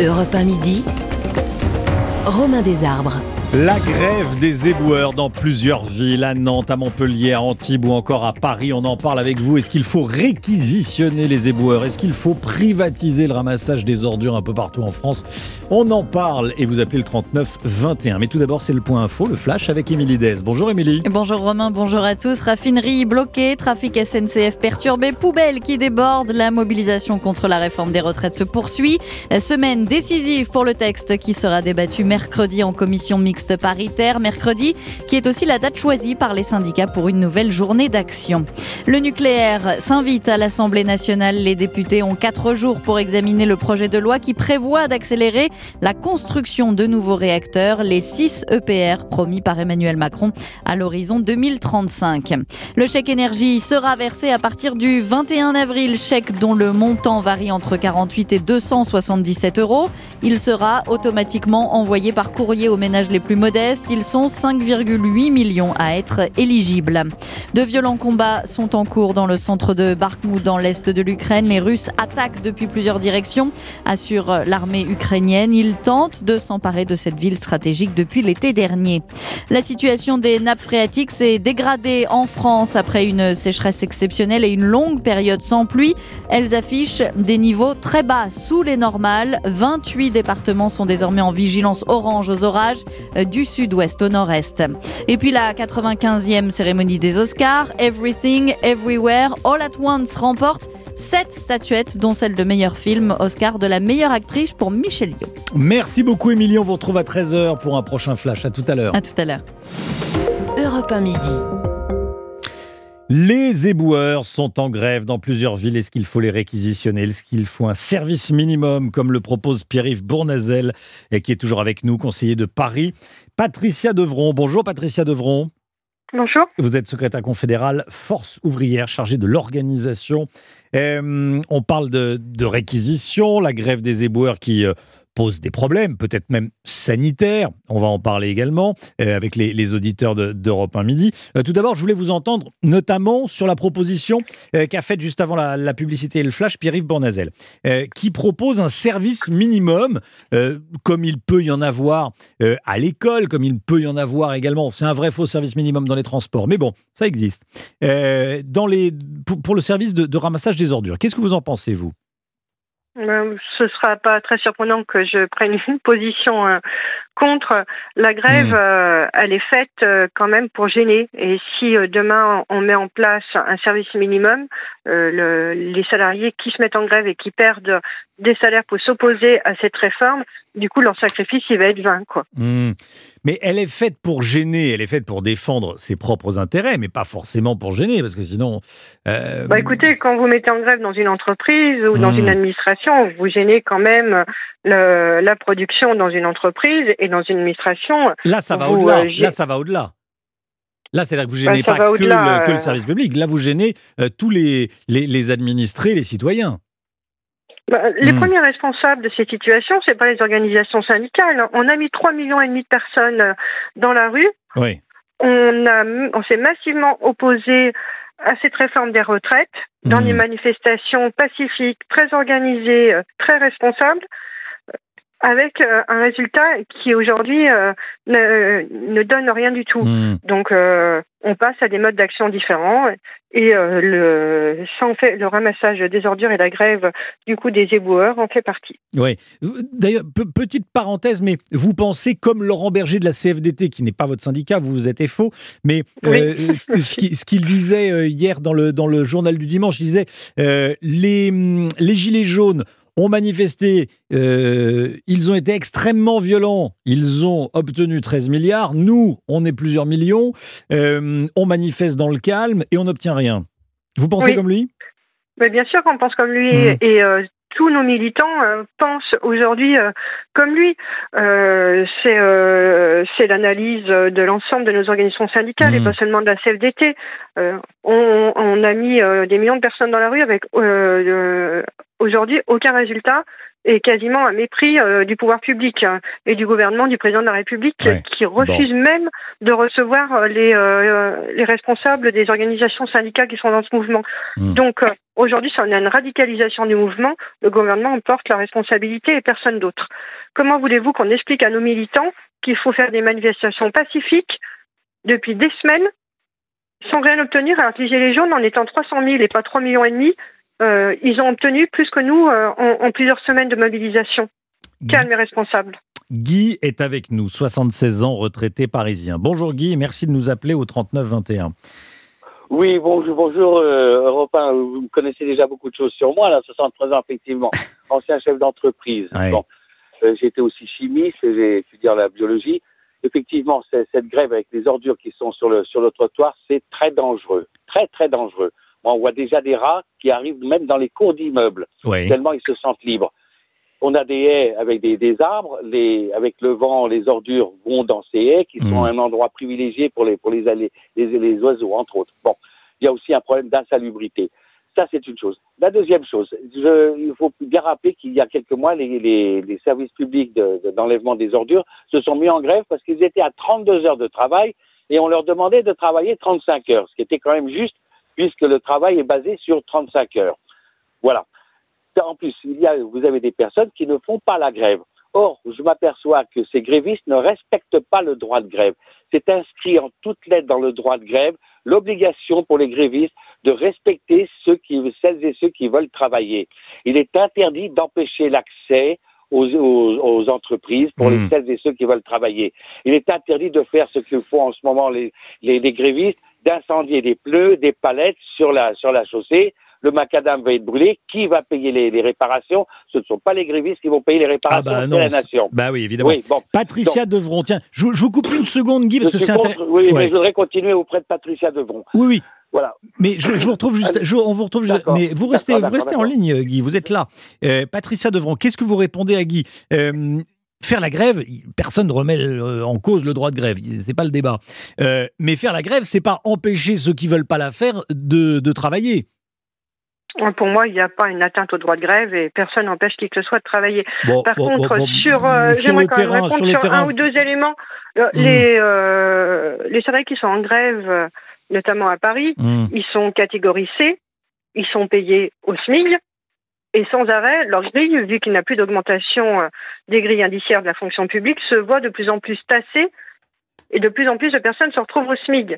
Europe 1 midi. Romain Desarbres. La grève des éboueurs dans plusieurs villes, à Nantes, à Montpellier, à Antibes ou encore à Paris, on en parle avec vous. Est-ce qu'il faut réquisitionner les éboueurs? Est-ce qu'il faut privatiser le ramassage des ordures un peu partout en France? On en parle et vous appelez le 39 21. Mais tout d'abord, c'est le point info, le flash avec Émilie Dez. Bonjour Émilie. Bonjour Romain, bonjour à tous. Raffinerie bloquée, trafic SNCF perturbé, poubelle qui déborde. La mobilisation contre la réforme des retraites se poursuit. Semaine décisive pour le texte qui sera débattu mercredi en commission mixte paritaire mercredi, qui est aussi la date choisie par les syndicats pour une nouvelle journée d'action. Le nucléaire s'invite à l'Assemblée nationale. Les députés ont quatre jours pour examiner le projet de loi qui prévoit d'accélérer la construction de nouveaux réacteurs, les 6 EPR promis par Emmanuel Macron à l'horizon 2035. Le chèque énergie sera versé à partir du 21 avril, chèque dont le montant varie entre 48 et 277 euros. Il sera automatiquement envoyé par courrier aux ménages les plus modestes. Ils sont 5,8 millions à être éligibles. De violents combats sont en cours dans le centre de Bakhmut, dans l'est de l'Ukraine. Les Russes attaquent depuis plusieurs directions, assure l'armée ukrainienne. Ils tentent de s'emparer de cette ville stratégique depuis l'été dernier. La situation des nappes phréatiques s'est dégradée en France après une sécheresse exceptionnelle et une longue période sans pluie. Elles affichent des niveaux très bas, sous les normales. 28 départements sont désormais en vigilance orange aux orages du sud-ouest au nord-est. Et puis la 95e cérémonie des Oscars, Everything, Everywhere, All at Once remporte sept statuettes, dont celle de meilleur film, Oscar de la meilleure actrice pour Michel Yeoh. Merci beaucoup, Émilie. On vous retrouve à 13h pour un prochain flash. À tout à l'heure. À tout à l'heure. Europe 1 midi. Les éboueurs sont en grève dans plusieurs villes. Est-ce qu'il faut les réquisitionner? Est-ce qu'il faut un service minimum, comme le propose Pierre-Yves Bournazel, qui est toujours avec nous, conseiller de Paris? Patricia Devron. Bonjour, Patricia Devron. Bonjour. Vous êtes secrétaire confédérale Force ouvrière chargée de l'organisation. Euh, on parle de, de, réquisition, la grève des éboueurs qui euh, pose des problèmes, peut-être même sanitaires. On va en parler également euh, avec les, auditeurs d'Europe 1 Midi. Euh, tout d'abord, je voulais vous entendre notamment sur la proposition euh, qu'a faite juste avant la, publicité et le flash Pierre-Yves Bournazel, qui propose un service minimum, comme il peut y en avoir à l'école, comme il peut y en avoir également. C'est un vrai faux service minimum dans les transports, mais bon, ça existe. dans les, pour, le service de, de ramassage des ordures, qu'est-ce que vous en pensez, vous? Ce sera pas très surprenant que je prenne une position euh, contre. La grève, mmh. euh, elle est faite euh, quand même pour gêner. Et si euh, demain on met en place un service minimum, le, les salariés qui se mettent en grève et qui perdent des salaires pour s'opposer à cette réforme, du coup leur sacrifice il va être vain, quoi. Mmh. Mais elle est faite pour gêner, elle est faite pour défendre ses propres intérêts, mais pas forcément pour gêner, parce que sinon. Bah écoutez, quand vous mettez en grève dans une entreprise ou dans mmh. une administration, vous gênez quand même le, la production dans une entreprise et dans une administration. Là, ça va au-delà. Euh, Là, ça va au-delà. Là, c'est là que vous gênez bah, pas que le, que le, service public. Là, vous gênez euh, tous les, les, les, administrés, les citoyens. Bah, les mmh. premiers responsables de cette situation, c'est pas les organisations syndicales. On a mis 3 millions et demi de personnes euh, dans la rue. Oui. On, a, on s'est massivement opposé à cette réforme des retraites dans mmh. des manifestations pacifiques, très organisées, très responsables avec euh, un résultat qui aujourd'hui euh, ne, ne, donne rien du tout. Mmh. Donc euh, on passe à des modes d'action différents et le, ça en fait, le ramassage des ordures et la grève du coup des éboueurs en fait partie. Oui. D'ailleurs, petite parenthèse, mais vous pensez comme Laurent Berger de la CFDT, qui n'est pas votre syndicat, vous vous êtes faux, mais oui. ce qu'il qu disait hier dans le, dans le journal du dimanche, il disait les, les gilets jaunes ont manifesté, euh, ils ont été extrêmement violents, ils ont obtenu 13 milliards, nous, on est plusieurs millions, euh, on manifeste dans le calme et on n'obtient rien. Vous pensez oui. comme lui? Mais Bien sûr qu'on pense comme lui mmh. et, et euh, tous nos militants euh, pensent aujourd'hui euh, comme lui. Euh, c'est l'analyse de l'ensemble de nos organisations syndicales mmh. et pas seulement de la CFDT. On, on, a mis des millions de personnes dans la rue avec aujourd'hui aucun résultat et quasiment un mépris euh, du pouvoir public hein, et du gouvernement du président de la République ouais. qui refuse bon. même de recevoir euh, les, euh, les responsables des organisations syndicales qui sont dans ce mouvement. Mmh. Donc euh, aujourd'hui, en a une radicalisation du mouvement. Le gouvernement en porte la responsabilité et personne d'autre. Comment voulez-vous qu'on explique à nos militants qu'il faut faire des manifestations pacifiques depuis des semaines sans rien obtenir alors que les Gilets jaunes, en étant 300 000 et pas 3 millions et demi, euh, ils ont obtenu plus que nous euh, en, en, plusieurs semaines de mobilisation. Calme et responsable. Guy est avec nous, 76 ans, retraité parisien. Bonjour Guy, merci de nous appeler au 39 21. Oui, bonjour, bonjour euh, Europe 1. Vous connaissez déjà beaucoup de choses sur moi, là, 63 ans, effectivement. Ancien chef d'entreprise. Ouais. Bon, euh, J'étais aussi chimiste, j'ai étudié la biologie. Effectivement, cette grève avec les ordures qui sont sur le, sur le trottoir, c'est très dangereux. Très, très dangereux. On voit déjà des rats qui arrivent même dans les cours d'immeubles, oui. tellement ils se sentent libres. On a des haies avec des, des, arbres, les, avec le vent, les ordures vont dans ces haies qui sont mmh. un endroit privilégié pour les, pour les, les, les, les oiseaux, entre autres. Bon, il y a aussi un problème d'insalubrité. Ça, c'est une chose. La deuxième chose, je, il faut bien rappeler qu'il y a quelques mois, les, les, les services publics d'enlèvement de, des ordures se sont mis en grève parce qu'ils étaient à 32 heures de travail et on leur demandait de travailler 35 heures, ce qui était quand même juste puisque le travail est basé sur 35 heures. Voilà. En plus, il y a, vous avez des personnes qui ne font pas la grève. Or, je m'aperçois que ces grévistes ne respectent pas le droit de grève. C'est inscrit en toutes lettres dans le droit de grève l'obligation pour les grévistes de respecter ceux qui, celles et ceux qui veulent travailler. Il est interdit d'empêcher l'accès aux, aux, aux, entreprises pour les celles et ceux qui veulent travailler. Il est interdit de faire ce que font en ce moment les, les, les grévistes, d'incendier des pneus, des palettes sur la, sur la chaussée le macadam va être brûlé, qui va payer les, les, réparations? Ce ne sont pas les grévistes qui vont payer les réparations, ah bah c'est la nation. Bah oui, évidemment. Oui, bon. Patricia Donc, Devron, tiens, je, je, vous coupe une seconde, Guy, parce que c'est intéressant. Oui, ouais. mais je voudrais continuer auprès de Patricia Devron. Oui, oui. Voilà. Mais je, je, vous retrouve juste. Je, on vous retrouve juste. Mais vous restez, vous restez en ligne, Guy. Vous êtes là. Euh, Patricia Devron, qu'est-ce que vous répondez à Guy? Euh, Faire la grève, personne ne remet en cause le droit de grève, c'est pas le débat. Euh, mais faire la grève, c'est pas empêcher ceux qui veulent pas la faire de, de travailler. Pour moi, il n'y a pas une atteinte au droit de grève et personne n'empêche qui que ce soit de travailler. Bon, Par bon, contre, bon, sur, euh, sur j'aimerais le quand même terrain, répondre sur le sur terrain. un ou deux éléments. Euh, Mm. Les, euh, les salariés qui sont en grève, euh, notamment à Paris, Mm. ils sont catégorie C, ils sont payés au SMIC et sans arrêt, leur grille, vu qu'il n'y a plus d'augmentation euh, des grilles indiciaires de la fonction publique, se voit de plus en plus tassée et de plus en plus de personnes se retrouvent au SMIC.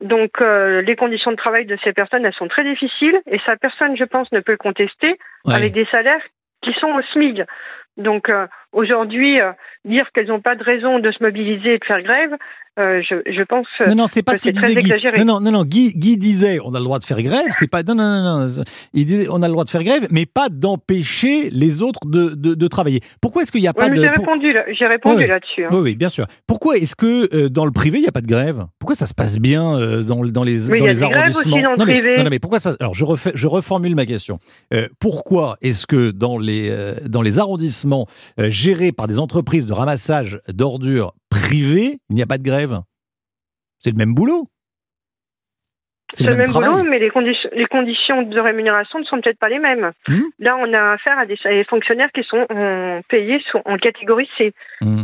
Donc euh, les conditions de travail de ces personnes, elles sont très difficiles et ça, personne, je pense, ne peut le contester Ouais. avec des salaires qui sont au SMIC. Donc euh, aujourd'hui, euh, dire qu'elles n'ont pas de raison de se mobiliser et de faire grève, euh, je, je pense Non, non, c'est pas que ce que disait Guy. exagéré. Non, non. Guy, Guy disait on a le droit de faire grève. C'est pas. Non, non, non, non. Il disait on a le droit de faire grève, mais pas d'empêcher les autres de, de, de travailler. Pourquoi est-ce qu'il n'y a Ouais, pas de. j'ai pour- répondu, j'ai répondu Ouais, là-dessus. hein. Oui, oui, bien sûr. Pourquoi est-ce que euh, dans le privé, il n'y a pas de grève? Pourquoi ça se passe bien euh, dans, dans les, Oui, dans y a les des arrondissements aussi dans le non, mais, privé. non, non, mais pourquoi ça Alors, je, refais, je reformule ma question. Euh, pourquoi est-ce que dans les, euh, dans les arrondissements euh, gérés par des entreprises de ramassage d'ordures privées, il n'y a pas de grève C'est le même boulot C'est le même boulot, mais les, conditions les conditions de rémunération ne sont peut-être pas les mêmes. Hmm Là, on a affaire à des, à des fonctionnaires qui sont euh, payés en catégorie C. Hmm.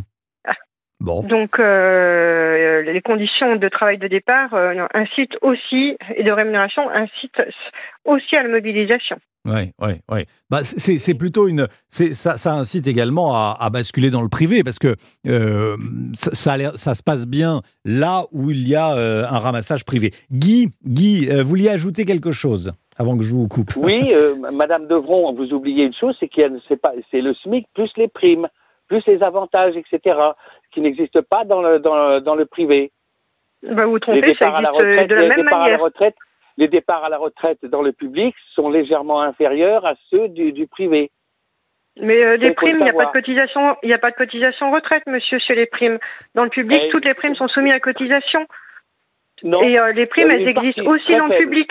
Bon. Donc, euh, les conditions de travail de départ euh, incitent aussi, et de rémunération incitent aussi à la mobilisation. Oui, oui, oui. Bah, c'est- plutôt une. c'est- Ça, ça incite également à, à basculer dans le privé parce que euh, ça, se passe bien là où il y a euh, un ramassage privé. Guy, Guy, euh, vous vouliez ajouter quelque chose avant que je vous coupe? Oui, euh, Madame Devron, vous oubliez une chose, c'est qu'il y a- c'est pas, c'est le SMIC plus les primes, plus les avantages, etc., qui n'existent pas dans le, dans le, dans le privé. Bah, vous vous les trompez, ça départs à la euh, retraite, de la les même départs à la manière. retraite, les départs à la retraite dans le public sont légèrement inférieurs à ceux du, du privé. Mais euh, les faut primes, il n'y a pas de cotisation, il n'y a pas de cotisation retraite, monsieur, sur les primes. Dans le public, Eh, toutes les primes sont soumises à cotisation. Non. Et euh, les primes, Euh, elles existent aussi dans le public.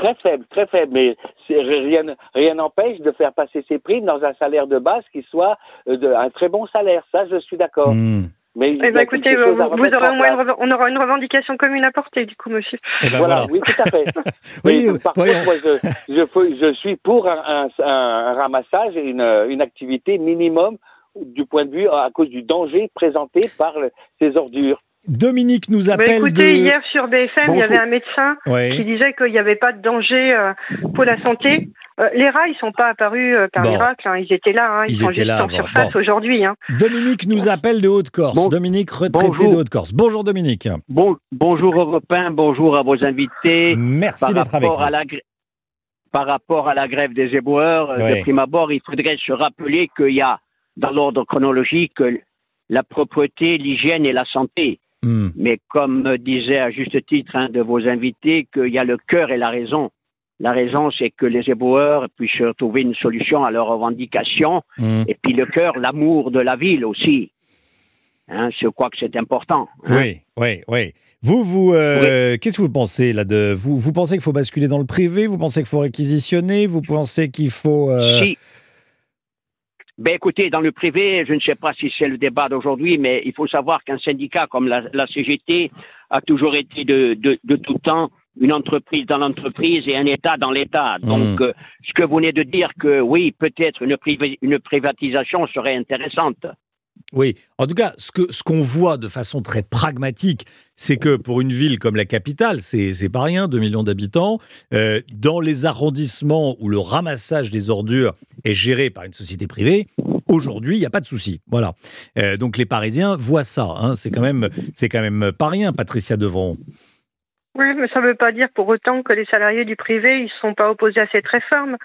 Très faible, très faible, mais rien rien n'empêche de faire passer ces primes dans un salaire de base qui soit euh, de, un très bon salaire. Ça, je suis d'accord. Hmm. Mais il y Eh a ben, écoutez, vous, aurez moins une on aura une revendication commune à porter, du coup, monsieur. Eh ben voilà, voilà. oui, tout à fait. Oui, par contre, moi, je, je, fais- je suis pour un, un- un ramassage et une, une activité minimum du point de vue à cause du danger présenté par le- ces ordures. Dominique nous Bah, appelle écoutez, de. hier sur BFM, il y Bonjour. avait un médecin Ouais. qui disait qu'il n'y avait pas de danger euh, pour la santé. Euh, les rats, ils sont pas apparus euh, par Bon. miracle. hein. Ils étaient là. hein. Ils, Ils sont juste là en surface Bon. aujourd'hui. hein. Dominique nous appelle de Haute-Corse. Bon- Dominique, retraité Bonjour. de Haute-Corse. Bonjour Dominique. Bon, bonjour Europe 1, bonjour à vos invités. Merci par d'être avec rapport nous. à la Par rapport à la grève des éboueurs, Ouais. de prime abord, il faudrait se rappeler qu'il y a, dans l'ordre chronologique, la propreté, l'hygiène et la santé. Hmm. Mais comme disait à juste titre un de vos invités, qu'il y a le cœur et la raison. La raison, c'est que les éboueurs puissent trouver une solution à leurs revendications. Hmm. Et puis le cœur, l'amour de la ville aussi. Hein, je crois que c'est important. hein. Oui, oui, oui. Vous, vous, euh, qu'est-ce que vous pensez là de vous, vous pensez qu'il faut basculer dans le privé? Vous pensez qu'il faut réquisitionner? Vous pensez qu'il faut euh, Si. Ben écoutez, dans le privé, je ne sais pas si c'est le débat d'aujourd'hui, mais il faut savoir qu'un syndicat comme la, la CGT a toujours été de, de, de tout temps une entreprise dans l'entreprise et un État dans l'État. Mmh. Donc, euh, ce que vous venez de dire, que oui, peut-être une privatisation serait intéressante. Oui, en tout cas, ce que ce qu'on voit de façon très pragmatique, c'est que pour une ville comme la capitale, c'est pas rien, 2 millions d'habitants, euh, dans les arrondissements où le ramassage des ordures est géré par une société privée, aujourd'hui, il n'y a pas de souci. Voilà. Euh, donc les Parisiens voient ça. hein. C'est quand même c'est quand même pas rien, Patricia Devron. Oui, mais ça ne veut pas dire pour autant que les salariés du privé ils sont pas opposés à cette réforme.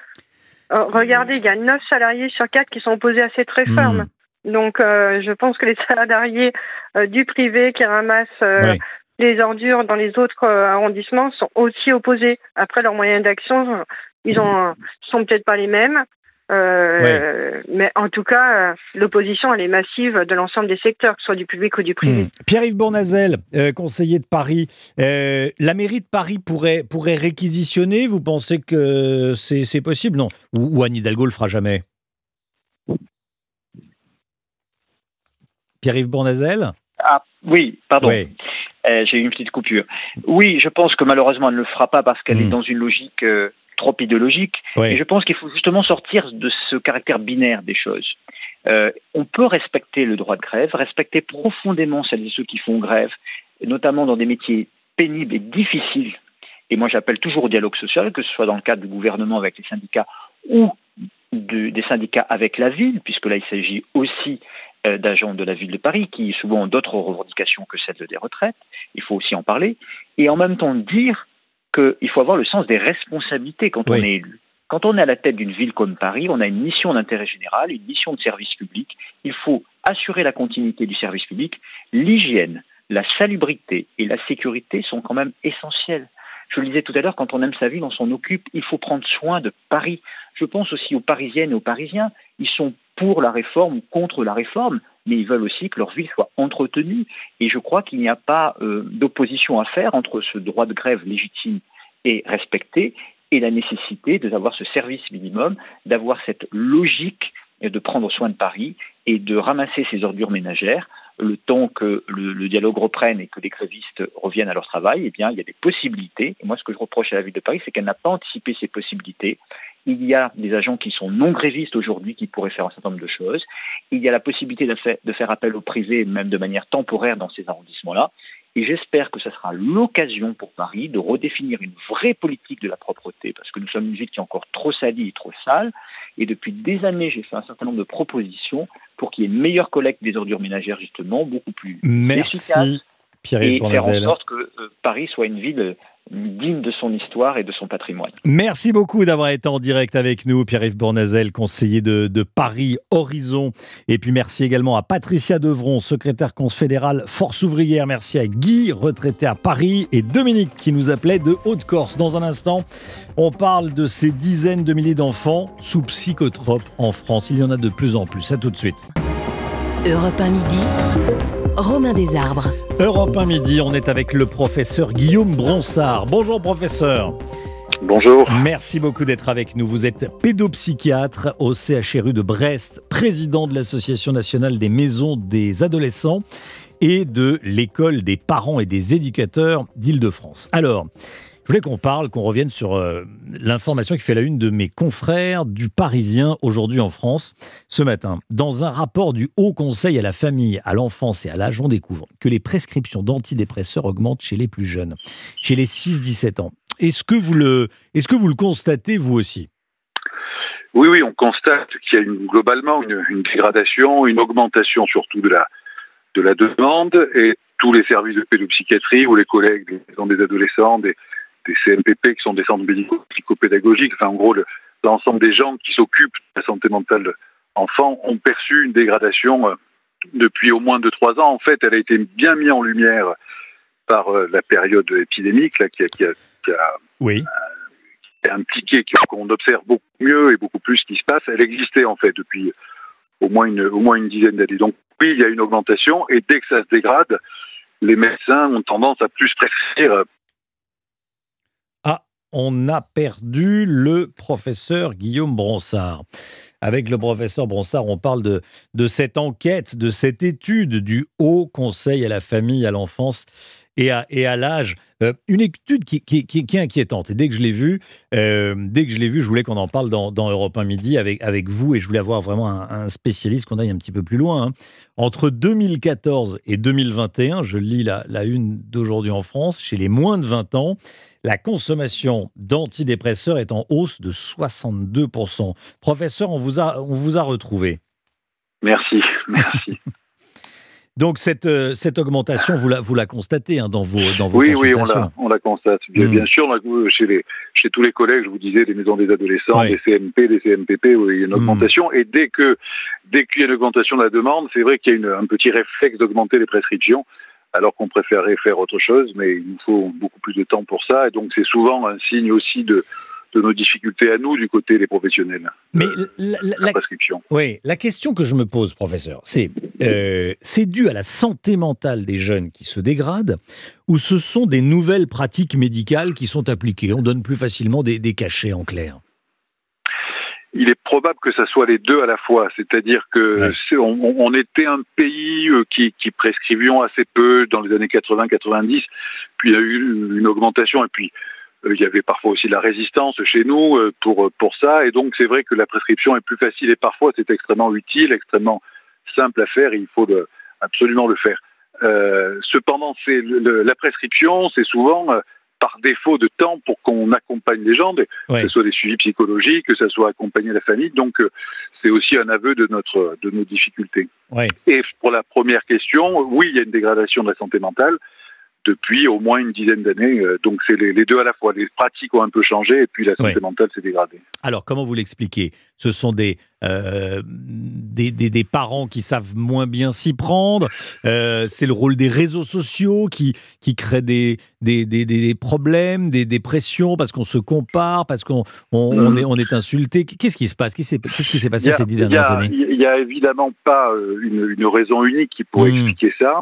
Euh, regardez, il y a 9 salariés sur 4 qui sont opposés à cette réforme. Donc, euh, je pense que les salariés euh, du privé qui ramassent euh, Oui. les ordures dans les autres arrondissements sont aussi opposés. Après, leurs moyens d'action, ils ont, sont peut-être pas les mêmes. Euh, Mais en tout cas, l'opposition, elle est massive de l'ensemble des secteurs, que ce soit du public ou du privé. Hmm. Pierre-Yves Bournazel, euh, conseiller de Paris, euh, la mairie de Paris pourrait, pourrait réquisitionner? Vous pensez que c'est c'est possible? Non. Ou, ou Anne Hidalgo le fera jamais? Pierre-Yves Bournazel Ah, oui, pardon. Oui. Euh, J'ai eu une petite coupure. Oui, je pense que malheureusement, elle ne le fera pas parce qu'elle Hmm. est dans une logique euh, trop idéologique. Oui. Et je pense qu'il faut justement sortir de ce caractère binaire des choses. Euh, on peut respecter le droit de grève, respecter profondément celles et ceux qui font grève, notamment dans des métiers pénibles et difficiles. Et moi, j'appelle toujours au dialogue social, que ce soit dans le cadre du gouvernement avec les syndicats ou de- des syndicats avec la ville, puisque là, il s'agit aussi d'agents de la ville de Paris qui souvent ont d'autres revendications que celles des retraites. Il faut aussi en parler. Et en même temps dire qu'il faut avoir le sens des responsabilités quand on est élu. Quand on est à la tête d'une ville comme Paris, on a une mission d'intérêt général, une mission de service public. Il faut assurer la continuité du service public. L'hygiène, la salubrité et la sécurité sont quand même essentielles. Je le disais tout à l'heure, quand on aime sa ville, on s'en occupe. Il faut prendre soin de Paris. Je pense aussi aux Parisiennes et aux Parisiens. Ils sont pour la réforme ou contre la réforme, mais ils veulent aussi que leur ville soit entretenue. Et je crois qu'il n'y a pas euh, d'opposition à faire entre ce droit de grève légitime et respecté et la nécessité d'avoir ce service minimum, d'avoir cette logique de prendre soin de Paris et de ramasser ces ordures ménagères le temps que le, dialogue reprenne et que les grévistes reviennent à leur travail, eh bien, il y a des possibilités. Et moi, ce que je reproche à la ville de Paris, c'est qu'elle n'a pas anticipé ces possibilités. Il y a des agents qui sont non grévistes aujourd'hui qui pourraient faire un certain nombre de choses. Il y a la possibilité de faire, de faire appel au privé, même de manière temporaire dans ces arrondissements-là. Et j'espère que ce sera l'occasion pour Paris de redéfinir une vraie politique de la propreté, parce que nous sommes une ville qui est encore trop salie et trop sale. Et depuis des années, j'ai fait un certain nombre de propositions pour qu'il y ait une meilleure collecte des ordures ménagères, justement, beaucoup plus Merci, efficace, et faire en sorte que euh, Paris soit une ville euh, digne de son histoire et de son patrimoine. Merci beaucoup d'avoir été en direct avec nous, Pierre-Yves Bournazel, conseiller de, de Paris Horizon. Et puis merci également à Patricia Devron, secrétaire confédérale Force ouvrière. Merci à Guy, retraité à Paris, et Dominique qui nous appelait de Haute-Corse. Dans un instant, on parle de ces dizaines de milliers d'enfants sous psychotropes en France. Il y en a de plus en plus. À tout de suite. Europe 1 midi. Romain Desarbres. Europe 1 midi, on est avec le professeur Guillaume Bronsard. Bonjour professeur. Bonjour. Merci beaucoup d'être avec nous. Vous êtes pédopsychiatre au CHRU de Brest, président de l'Association nationale des maisons des adolescents et de l'école des parents et des éducateurs d'Île-de-France. Alors, je voulais qu'on parle, qu'on revienne sur euh, l'information qui fait la une de mes confrères du Parisien aujourd'hui en France ce matin. Dans un rapport du Haut Conseil à la famille, à l'enfance et à l'âge, on découvre que les prescriptions d'antidépresseurs augmentent chez les plus jeunes, chez les 6-17 ans. Est-ce que, vous le, est-ce que vous le constatez vous aussi? Oui, oui, on constate qu'il y a globalement une, une dégradation, une augmentation surtout de la, de la demande et tous les services de pédopsychiatrie ou les collègues des maisons des adolescents, des, des CMPP qui sont des centres médico-psychopédagogiques, enfin en gros le- l'ensemble des gens qui s'occupent de la santé mentale enfants ont perçu une dégradation euh, depuis au moins 2-3 ans. En fait, elle a été bien mise en lumière par euh, la période épidémique là, qui a, qui a- qui a Oui. est impliquée, qui- qu'on observe beaucoup mieux et beaucoup plus ce qui se passe, elle existait en fait depuis au moins une, au moins une dizaine d'années. Donc oui, il y a une augmentation et dès que ça se dégrade, les médecins ont tendance à plus prescrire. On a perdu le professeur Guillaume Bronsard. Avec le professeur Bronsard, on parle de, de cette enquête, de cette étude du Haut Conseil à la famille, à l'enfance et à, et à l'âge. Euh, une étude qui, qui, qui, qui, est inquiétante. Et dès que je l'ai vue, euh, dès que je l'ai vu, je voulais qu'on en parle dans, dans, Europe 1 Midi avec, avec vous et je voulais avoir vraiment un, un spécialiste qu'on aille un petit peu plus loin. Hein. Entre 2014 et 2021, je lis la, la une d'aujourd'hui en France, chez les moins de 20 ans, la consommation d'antidépresseurs est en hausse de 62%. Professeur, on vous a, on vous a retrouvé. Merci, merci. Donc cette, euh, cette augmentation, vous la, vous la constatez hein, dans vos, dans vos oui, consultations Oui, on la, constate. Bien, Mm. bien sûr, là, chez, les, chez tous les collègues, je vous disais, des maisons des adolescents, Ouais. des CMP, des CMPP, où il y a une Mm. augmentation. Et dès que dès qu'il y a une augmentation de la demande, c'est vrai qu'il y a une, un petit réflexe d'augmenter les prescriptions, alors qu'on préférerait faire autre chose, mais il nous faut beaucoup plus de temps pour ça. Et donc c'est souvent un signe aussi de, de nos difficultés à nous du côté des professionnels. Mais la, la- la la- prescription. oui, la question que je me pose, professeur, c'est euh, c'est dû à la santé mentale des jeunes qui se dégradent ou ce sont des nouvelles pratiques médicales qui sont appliquées? On donne plus facilement des, des cachets en clair. il est probable que ça soit les deux à la fois. C'est-à-dire que on, on était un pays euh, qui, qui prescrivions assez peu dans les années 80-90, puis il y a eu une augmentation et puis euh, il y avait parfois aussi de la résistance chez nous pour pour ça et donc c'est vrai que la prescription est plus facile et parfois c'est extrêmement utile, extrêmement simple à faire et il faut le- absolument le faire. Euh, cependant, c'est la prescription, c'est souvent euh, par défaut de temps pour qu'on accompagne les gens, que ce soit des suivis psychologiques, que ce soit accompagner la famille. Donc, euh, c'est aussi un aveu de notre de nos difficultés. Ouais. Et pour la première question, oui, il y a une dégradation de la santé mentale depuis au moins une dizaine d'années. Euh, Donc, c'est les, les deux à la fois. Les pratiques ont un peu changé et puis la santé mentale s'est dégradée. Alors, comment vous l'expliquez? Ce sont des, euh, des, des- des parents qui savent moins bien s'y prendre. Euh, c'est le rôle des réseaux sociaux qui, qui créent des, des, des- des problèmes, des, des pressions parce qu'on se compare, parce qu'on on, on Mhm. est, on est insulté. Qu'est-ce qui se passe? Qu'est-ce qui s'est- passé a- ces dix a- dernières années? Il n'y a évidemment pas une, une raison unique qui pourrait Mm. expliquer ça.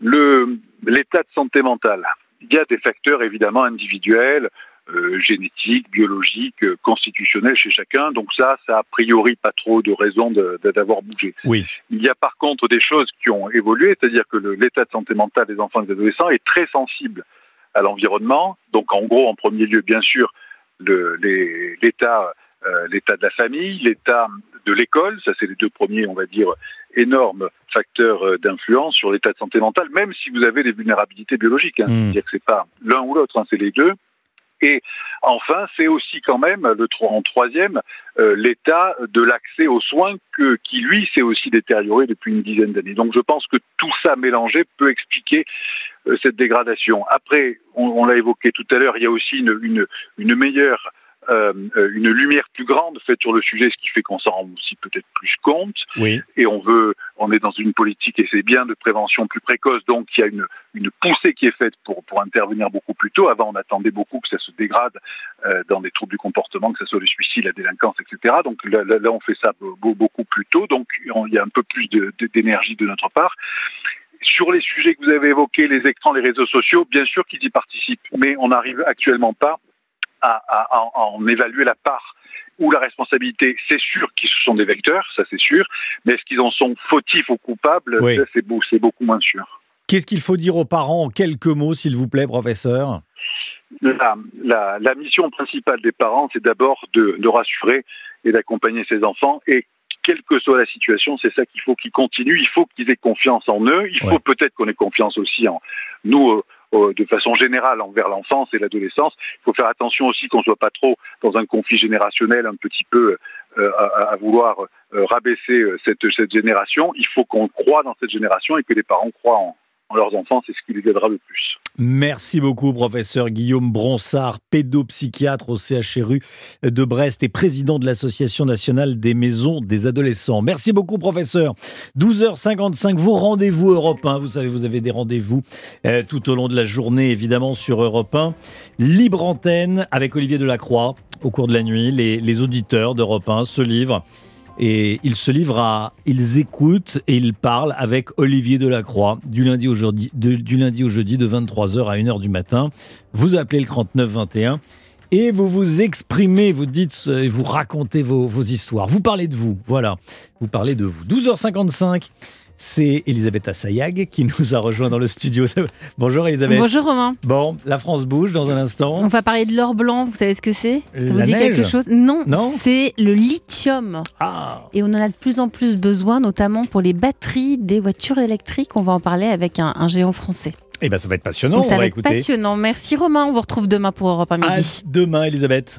Le- L'état de santé mentale, il y a des facteurs évidemment individuels, euh, génétiques, biologiques, euh, constitutionnels chez chacun. Donc ça, ça a priori pas trop de raison d'avoir bougé. Oui. Il y a par contre des choses qui ont évolué, c'est-à-dire que l'état de santé mentale des enfants et des adolescents est très sensible à l'environnement. Donc en gros, en premier lieu, bien sûr, le- l'état euh, l'état de la famille, l'état de l'école, ça c'est les deux premiers, on va dire, énormes facteurs euh, d'influence sur l'état de santé mentale, même si vous avez des vulnérabilités biologiques. Hein. Mm. C'est-à-dire que c'est pas l'un ou l'autre, hein, c'est les deux. Et enfin, c'est aussi quand même le en troisième euh, l'état de l'accès aux soins que, qui lui s'est aussi détérioré depuis une dizaine d'années. Donc je pense que tout ça mélangé peut expliquer euh, cette dégradation. Après, on, on l'a évoqué tout à l'heure, il y a aussi une, une, une meilleure euh, une lumière plus grande faite sur le sujet, ce qui fait qu'on s'en rend aussi peut-être plus compte. Oui. Et on veut, on est dans une politique et c'est bien de prévention plus précoce, donc il y a une, une poussée qui est faite pour, pour intervenir beaucoup plus tôt. Avant, on attendait beaucoup que ça se dégrade euh, dans des troubles du comportement, que ce soit le suicide, la délinquance, etc. Donc là, là, là, on fait ça be- beaucoup plus tôt, donc on- il y a un peu plus de- de- d'énergie de notre part. Sur les sujets que vous avez évoqués, les écrans, les réseaux sociaux, bien sûr qu'ils y participent, mais on n'arrive actuellement pas à, à- à- à en évaluer la part ou la responsabilité. C'est sûr qu'ils sont des vecteurs, ça c'est sûr, mais est-ce qu'ils en sont fautifs ou coupables Oui. C'est beau- c'est beaucoup moins sûr. Qu'est-ce qu'il faut dire aux parents en quelques mots, s'il vous plaît, professeur? La, la- la mission principale des parents, c'est d'abord de, de rassurer et d'accompagner ses enfants. Et quelle que soit la situation, c'est ça qu'il faut qu'ils continuent. Il faut qu'ils aient confiance en eux. Il faut peut-être qu'on ait confiance aussi en nous, euh, de façon générale, envers l'enfance et l'adolescence. Il faut faire attention aussi qu'on soit pas trop dans un conflit générationnel, un petit peu euh, à, vouloir euh, rabaisser euh, cette, cette génération. Il faut qu'on croit dans cette génération et que les parents croient en, leurs enfants. C'est ce qui les aidera le plus. Merci beaucoup, professeur Guillaume Bronsard, pédopsychiatre au CHRU de Brest et président de l'Association nationale des maisons des adolescents. Merci beaucoup, professeur. 12h55, vos rendez-vous Europe 1. Vous savez, vous avez des rendez-vous euh, tout au long de la journée, évidemment, sur Europe 1. Libre antenne avec Olivier Delacroix. Au cours de la nuit, les, les auditeurs d'Europe 1 se livrent et ils se livrent à, ils écoutent et ils parlent avec Olivier Delacroix du lundi au jeudi, de, du lundi au jeudi de 23h à 1h du matin. Vous appelez le 39 21 et vous vous exprimez, vous dites, euh, vous racontez vos, vos histoires. Vous parlez de vous, voilà. Vous parlez de vous. 12h55. C'est Elisabeth Assayag qui nous a rejoint dans le studio. Bonjour Elisabeth. Bonjour Romain. Bon, la France bouge dans un instant. On va parler de l'or blanc, vous savez ce que c'est Ça La vous dit neige quelque chose Non, Non c'est le lithium. Ah. Et on en a de plus en plus besoin, notamment pour les batteries des voitures électriques. On va en parler avec un, un géant français. Eh ben, ça va être passionnant. Donc, ça on va va être écouter. passionnant. Merci Romain, on vous retrouve demain pour Europe 1 À midi. demain, Elisabeth.